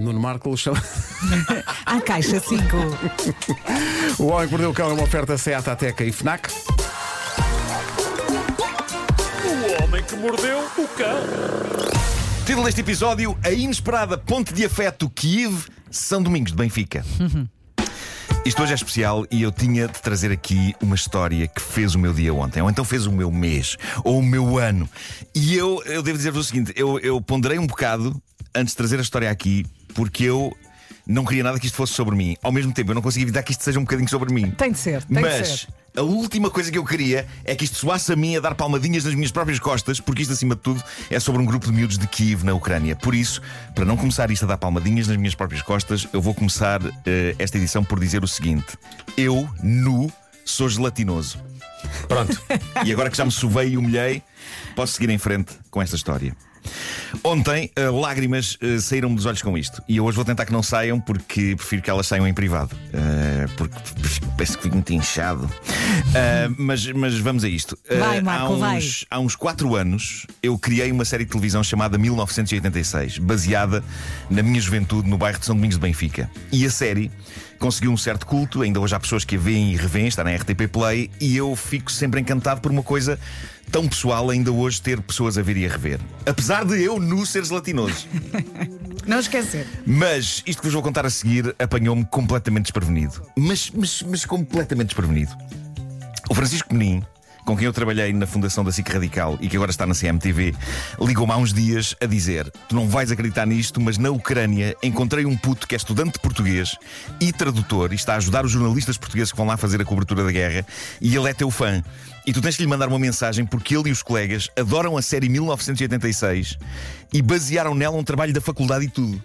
Nuno Marco chama. À caixa 5. O Homem que Mordeu o Cão é uma oferta Seat Ateca e Fnac. O homem que mordeu o cão. Título deste episódio: A inesperada ponte de afeto Kiev, São Domingos de Benfica. Isto hoje é especial e eu tinha de trazer aqui uma história que fez o meu dia ontem, ou então fez o meu mês, ou o meu ano. E eu, eu devo dizer-vos o seguinte: eu, eu ponderei um bocado antes de trazer a história aqui, porque eu não queria nada que isto fosse sobre mim. Ao mesmo tempo, eu não conseguia evitar que isto seja um bocadinho sobre mim. Tem de ser, tem Mas de ser. a última coisa que eu queria é que isto soasse a mim a dar palmadinhas nas minhas próprias costas, porque isto, acima de tudo, é sobre um grupo de miúdos de Kiev, na Ucrânia. Por isso, para não começar isto a dar palmadinhas nas minhas próprias costas, eu vou começar eh, esta edição por dizer o seguinte: Eu, nu, sou gelatinoso. Pronto. e agora que já me sovei e humilhei, posso seguir em frente com esta história. Ontem, eh, lágrimas eh, saíram-me dos olhos com isto. E eu hoje vou tentar que não saiam, porque prefiro que elas saiam em privado. Eh, porque parece que fico muito inchado. Mas, mas vamos a isto. Vai, Marco, há, vai. uns, há uns 4 anos, eu criei uma série de televisão chamada 1986, baseada na minha juventude no bairro de São Domingos de Benfica. E a série conseguiu um certo culto, ainda hoje há pessoas que a veem e revêem, está na RTP Play, e eu fico sempre encantado por uma coisa tão pessoal ainda hoje ter pessoas a ver e a rever. Apesar de eu nu ser gelatinoso. Não esquecer. Mas isto que vos vou contar a seguir apanhou-me completamente desprevenido. Mas, mas, mas completamente desprevenido. O Francisco Menin, com quem eu trabalhei na fundação da SIC Radical e que agora está na CMTV, ligou-me há uns dias a dizer: Tu não vais acreditar nisto, mas na Ucrânia encontrei um puto que é estudante de português e tradutor e está a ajudar os jornalistas portugueses que vão lá fazer a cobertura da guerra e ele é teu fã. E tu tens que lhe mandar uma mensagem porque ele e os colegas adoram a série 1986 e basearam nela um trabalho da faculdade e tudo.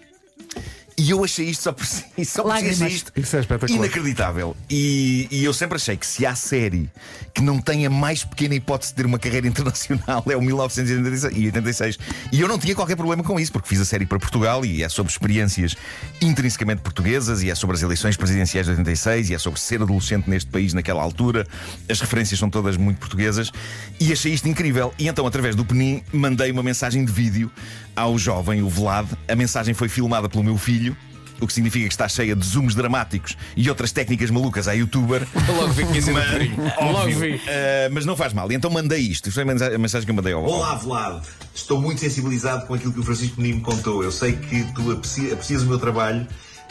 E eu achei isto só por si, só por si achei isto Isso é espetacular. inacreditável. E, e eu sempre achei que se há série que não tenha mais pequena hipótese de ter uma carreira internacional é o 1986. E eu não tinha qualquer problema com isso, porque fiz a série para Portugal e é sobre experiências intrinsecamente portuguesas e é sobre as eleições presidenciais de 86 e é sobre ser adolescente neste país naquela altura. As referências são todas muito portuguesas e achei isto incrível. E então, através do Penin, mandei uma mensagem de vídeo ao jovem, o Vlad. A mensagem foi filmada pelo meu filho. O que significa que está cheia de zooms dramáticos e outras técnicas malucas à youtuber. Logo vi que tinha sido Mas. Logo vi. eh, mas não faz mal. E então mandei isto. Isto foi a mensa- a mensagem que eu mandei ao Olá, Vlad. Estou muito sensibilizado com aquilo que o Francisco Menino me contou. Eu sei que tu apreci- aprecias o meu trabalho.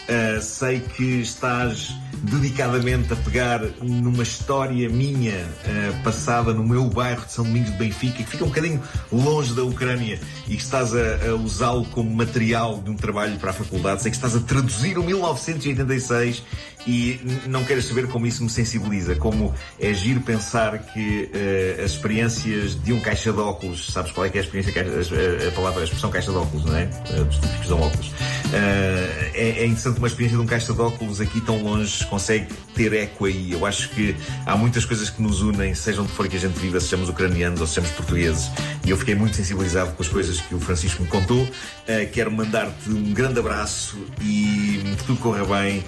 Eh, sei que estás dedicadamente a pegar numa história minha eh, passada no meu bairro de São Domingos de Benfica, que fica um bocadinho longe da Ucrânia e que estás a, a usá-lo como material de um trabalho para a faculdade. Sei que estás a traduzir o 1986 e não queres saber como isso me sensibiliza, como é giro pensar que eh, as experiências de um caixa de óculos, sabes qual é que é a experiência, caixa- a, a palavra, a expressão caixa de óculos, não é? Dos típicos usam óculos. Eh, é, é interessante uma experiência de um caixa de óculos aqui tão longe consegue ter eco aí. Eu acho que há muitas coisas que nos unem, sejam de fora que a gente viva, sejamos ucranianos ou sejamos portugueses. E eu fiquei muito sensibilizado com as coisas que o Francisco me contou. Eh, quero mandar-te um grande abraço e que tudo corra bem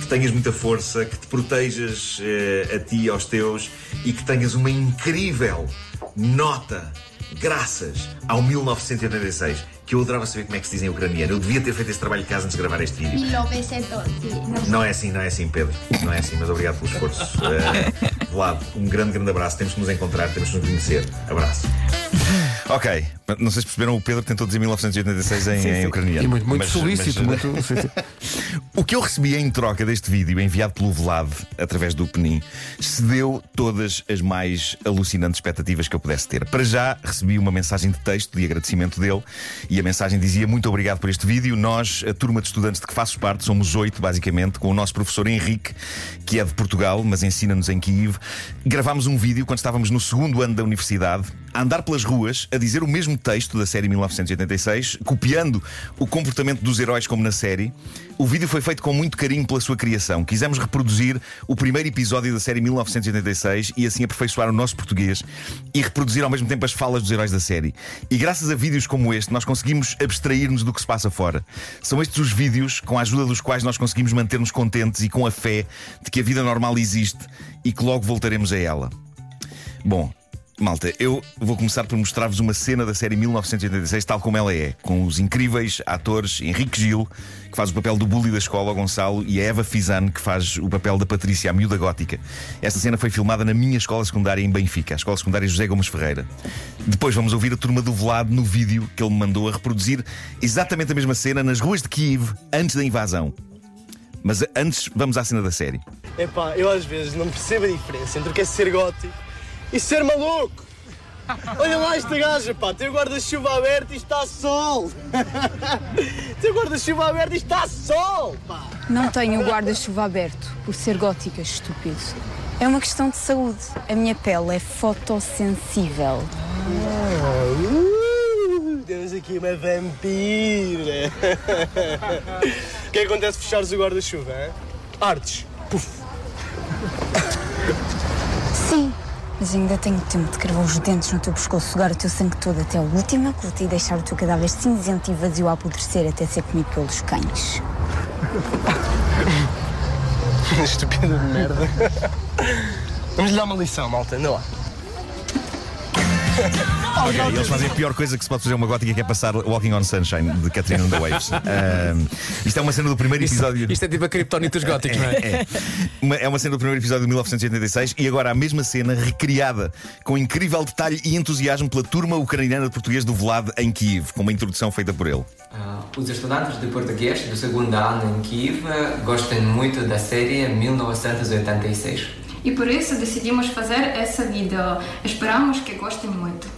que tenhas muita força, que te protejas eh, a ti e aos teus e que tenhas uma incrível nota graças ao 1986, que eu adorava saber como é que se diz em ucraniano. Eu devia ter feito esse trabalho de casa antes de gravar este vídeo. 1900, Não é assim, não é assim, Pedro. Não é assim, mas obrigado pelo esforço. Eh, Vlad, um grande, grande abraço. Temos que nos encontrar, temos que nos conhecer. Abraço. Ok, não sei se perceberam, o Pedro tentou dizer 1986 em, em ucraniano. E muito, muito Mas- solícito. mas- muito, sim, sim. O que eu recebi em troca deste vídeo, enviado pelo Vlad através do Penin, cedeu todas as mais alucinantes expectativas que eu pudesse ter. Para já, recebi uma mensagem de texto de agradecimento dele e a mensagem dizia: Muito obrigado por este vídeo. Nós, a turma de estudantes de que faço parte, somos oito, basicamente, com o nosso professor Henrique, que é de Portugal, mas ensina-nos em Kiev. Gravámos um vídeo quando estávamos no segundo ano da universidade, a andar pelas ruas, a dizer o mesmo texto da série 1986, copiando o comportamento dos heróis como na série. O vídeo foi feito com muito carinho pela sua criação. Quisemos reproduzir o primeiro episódio da série 1986 e assim aperfeiçoar o nosso português e reproduzir ao mesmo tempo as falas dos heróis da série. E graças a vídeos como este, nós conseguimos abstrair-nos do que se passa fora. São estes os vídeos com a ajuda dos quais nós conseguimos manter-nos contentes e com a fé de que a vida normal existe e que logo voltaremos a ela. Bom, Malta, eu vou começar por mostrar-vos uma cena da série 1986, tal como ela é, com os incríveis atores Henrique Gil, que faz o papel do bully da escola, Gonçalo, e a Eva Fizan, que faz o papel da Patrícia, a miúda gótica. Esta cena foi filmada na minha escola secundária em Benfica, a escola secundária José Gomes Ferreira. Depois vamos ouvir a turma do Velado no vídeo que ele me mandou a reproduzir exatamente a mesma cena nas ruas de Kiev, antes da invasão. Mas antes, vamos à cena da série. Epá, eu às vezes não percebo a diferença entre o que é ser gótico e ser maluco. Olha lá esta gaja, pá, tem o guarda-chuva aberto e está sol. tem o guarda-chuva aberto e está sol, pá. Não tenho o guarda-chuva aberto por ser gótica, estúpido. É uma questão de saúde. A minha pele é fotossensível. Uh, temos aqui uma vampira. O que é que acontece se fechares o guarda-chuva? Artes. Puf. Sim, mas ainda tenho tempo de cravar os dentes no teu pescoço, sugar o teu sangue todo até a última gota e deixar o teu cadáver cinzento e vazio a apodrecer até ser comido pelos cães. Estúpida merda. Vamos lhe dar uma lição, malta. Anda lá. Ok, eles fazem a pior coisa que se pode fazer uma gótica que é passar Walking on Sunshine de Catherine and the Waves. Ahm, isto é uma cena do primeiro episódio. Isto é tipo a criptonita dos góticos, não é? É, uma, é uma cena do primeiro episódio de 1986 e agora a mesma cena recriada com incrível detalhe e entusiasmo pela turma ucraniana de português do Vlad em Kiev, com uma introdução feita por ele. Ah, os estudantes de português do segundo ano em Kiev ah, gostam muito da série 1986. E por isso decidimos fazer esse vídeo. Esperamos que gostem muito.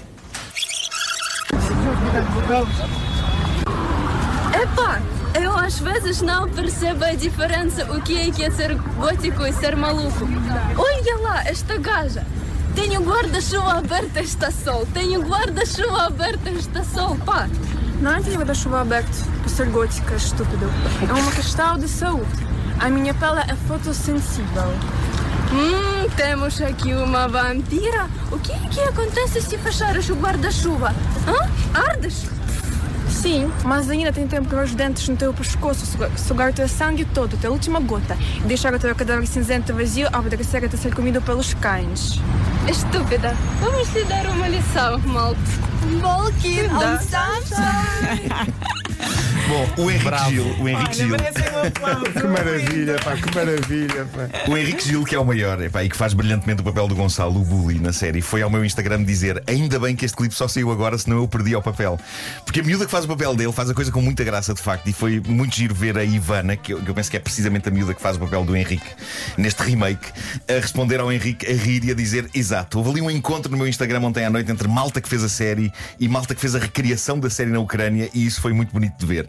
Epá, eu às vezes não percebo a diferença o que é que é ser gótico e ser maluco. Olha lá, esta gaja. Tenho guarda-chuva aberto esta sol. Tenho guarda-chuva aberto esta sol, pá. Não tenho guarda-chuva aberto por ser gótica, estúpido. É uma questão de saúde. A minha pele é fotossensível. Hum, temos aqui uma vampira. O que é que acontece se fechares o guarda-chuva? Hã? Ardes? Sim, mas ainda tem tempo para os dentes no teu pescoço, sugar, teu sangue todo, até a última gota, e deixar o teu cadáver cinzento vazio ao apodrecer até ser comido pelos cães. Estúpida. Vamos lhe dar uma lição, malta. Walking on sunshine. Bom, o Henrique Gil, o Henrique Gil, Que maravilha, pá, que maravilha, pá. o Henrique Gil, que é o maior epá, e que faz brilhantemente o papel do Gonçalo, o bully, na série, foi ao meu Instagram dizer: Ainda bem que este clipe só saiu agora, senão eu perdi ao papel. Porque a miúda que faz o papel dele faz a coisa com muita graça, de facto, e foi muito giro ver a Ivana, que eu, que eu penso que é precisamente a miúda que faz o papel do Henrique neste remake, a responder ao Henrique a rir e a dizer: Exato, houve ali um encontro no meu Instagram ontem à noite entre malta que fez a série e malta que fez a recriação da série na Ucrânia, e isso foi muito bonito de ver.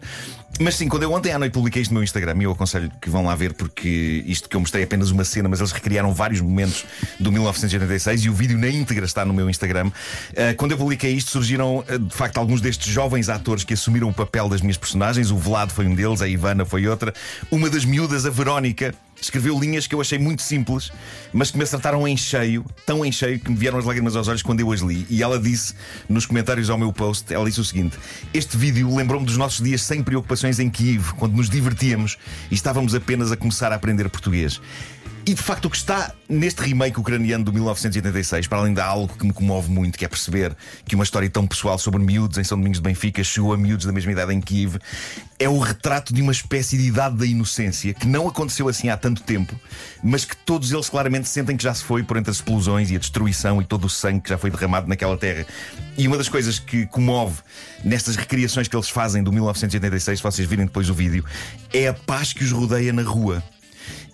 Mas sim, quando eu ontem à noite publiquei isto no meu Instagram, e eu aconselho que vão lá ver, porque isto que eu mostrei é apenas uma cena, mas eles recriaram vários momentos do 1986 e o vídeo na íntegra está no meu Instagram. Uh, quando eu publiquei isto, surgiram uh, de facto alguns destes jovens atores que assumiram o papel das minhas personagens. O Vlad foi um deles, a Ivana foi outra. Uma das miúdas, a Verónica, escreveu linhas que eu achei muito simples, mas que me acertaram em cheio, tão em cheio que me vieram as lágrimas aos olhos quando eu as li. E ela disse nos comentários ao meu post: ela disse o seguinte: Este vídeo lembrou-me dos nossos dias sem preocupações em Kiev, quando nos divertíamos e estávamos apenas a começar a aprender português. E de facto, o que está neste remake ucraniano do 1986, para além de algo que me comove muito, que é perceber que uma história tão pessoal sobre miúdos em São Domingos de Benfica chegou a miúdos da mesma idade em Kiev, é o retrato de uma espécie de idade da inocência que não aconteceu assim há tanto tempo, mas que todos eles claramente sentem que já se foi por entre as explosões e a destruição e todo o sangue que já foi derramado naquela terra. E uma das coisas que comove nestas recriações que eles fazem do 1986, se vocês virem depois o vídeo, é a paz que os rodeia na rua.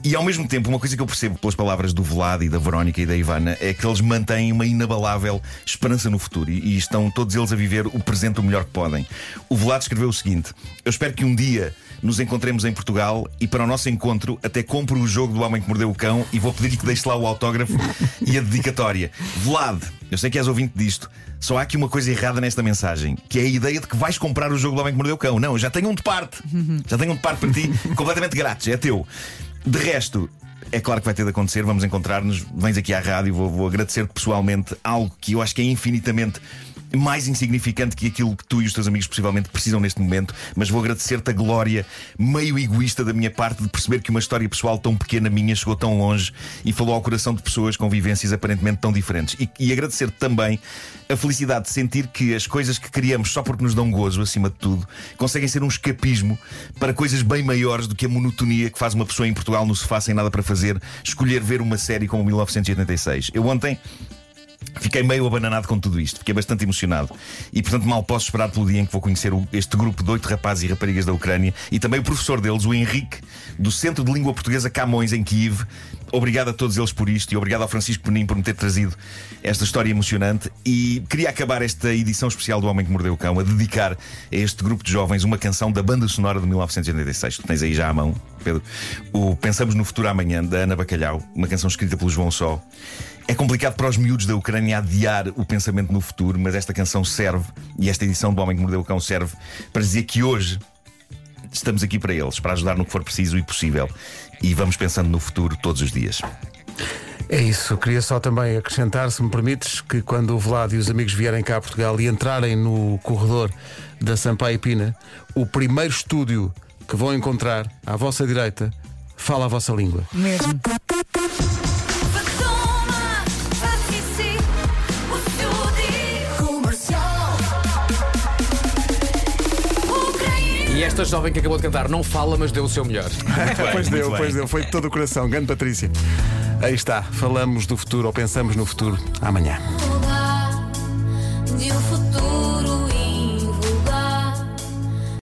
E ao mesmo tempo, uma coisa que eu percebo pelas palavras do Vlad e da Verónica e da Ivana é que eles mantêm uma inabalável esperança no futuro e, estão todos eles a viver o presente o melhor que podem. O Vlad escreveu o seguinte: Eu espero que um dia nos encontremos em Portugal e para o nosso encontro até compro o jogo do Homem que Mordeu o Cão e vou pedir-lhe que deixe lá o autógrafo e a dedicatória. Vlad, eu sei que és ouvinte disto. Só há aqui uma coisa errada nesta mensagem, que é a ideia de que vais comprar o jogo do Homem que Mordeu o Cão. Não, já tenho um de parte. Já tenho um de parte para ti, completamente grátis, é teu. De resto, é claro que vai ter de acontecer, vamos encontrar-nos. Vens aqui à rádio, vou, vou agradecer-te pessoalmente algo que eu acho que é infinitamente mais insignificante que aquilo que tu e os teus amigos possivelmente precisam neste momento, mas vou agradecer-te a glória meio egoísta da minha parte de perceber que uma história pessoal tão pequena minha chegou tão longe e falou ao coração de pessoas com vivências aparentemente tão diferentes. E, e agradecer-te também a felicidade de sentir que as coisas que criamos só porque nos dão gozo, acima de tudo, conseguem ser um escapismo para coisas bem maiores do que a monotonia que faz uma pessoa em Portugal no sofá sem nada para fazer escolher ver uma série como 1986. Eu ontem Fiquei meio abananado com tudo isto, fiquei bastante emocionado. E portanto mal posso esperar pelo dia em que vou conhecer este grupo de oito rapazes e raparigas da Ucrânia e também o professor deles, o Henrique, do Centro de Língua Portuguesa Camões, em Kiev. Obrigado a todos eles por isto e obrigado ao Francisco Penin por me ter trazido esta história emocionante. E queria acabar esta edição especial do Homem que Mordeu o Cão a dedicar a este grupo de jovens uma canção da banda sonora de 1986. Tu tens aí já à mão, Pedro. O Pensamos no Futuro Amanhã, da Ana Bacalhau, uma canção escrita pelo João Só. É complicado para os miúdos da Ucrânia adiar o pensamento no futuro, mas esta canção serve, e esta edição do Homem que Mordeu o Cão serve, para dizer que hoje estamos aqui para eles, para ajudar no que for preciso e possível. E vamos pensando no futuro todos os dias. É isso, queria só também acrescentar, se me permites, que quando o Vlad e os amigos vierem cá a Portugal e entrarem no corredor da Sampaio Pina, o primeiro estúdio que vão encontrar à vossa direita fala a vossa língua. Mesmo. Esta jovem que acabou de cantar não fala, mas deu o seu melhor. pois muito deu, bem. pois deu, foi de todo o coração. Grande Patrícia. Aí está, falamos do futuro ou pensamos no futuro amanhã.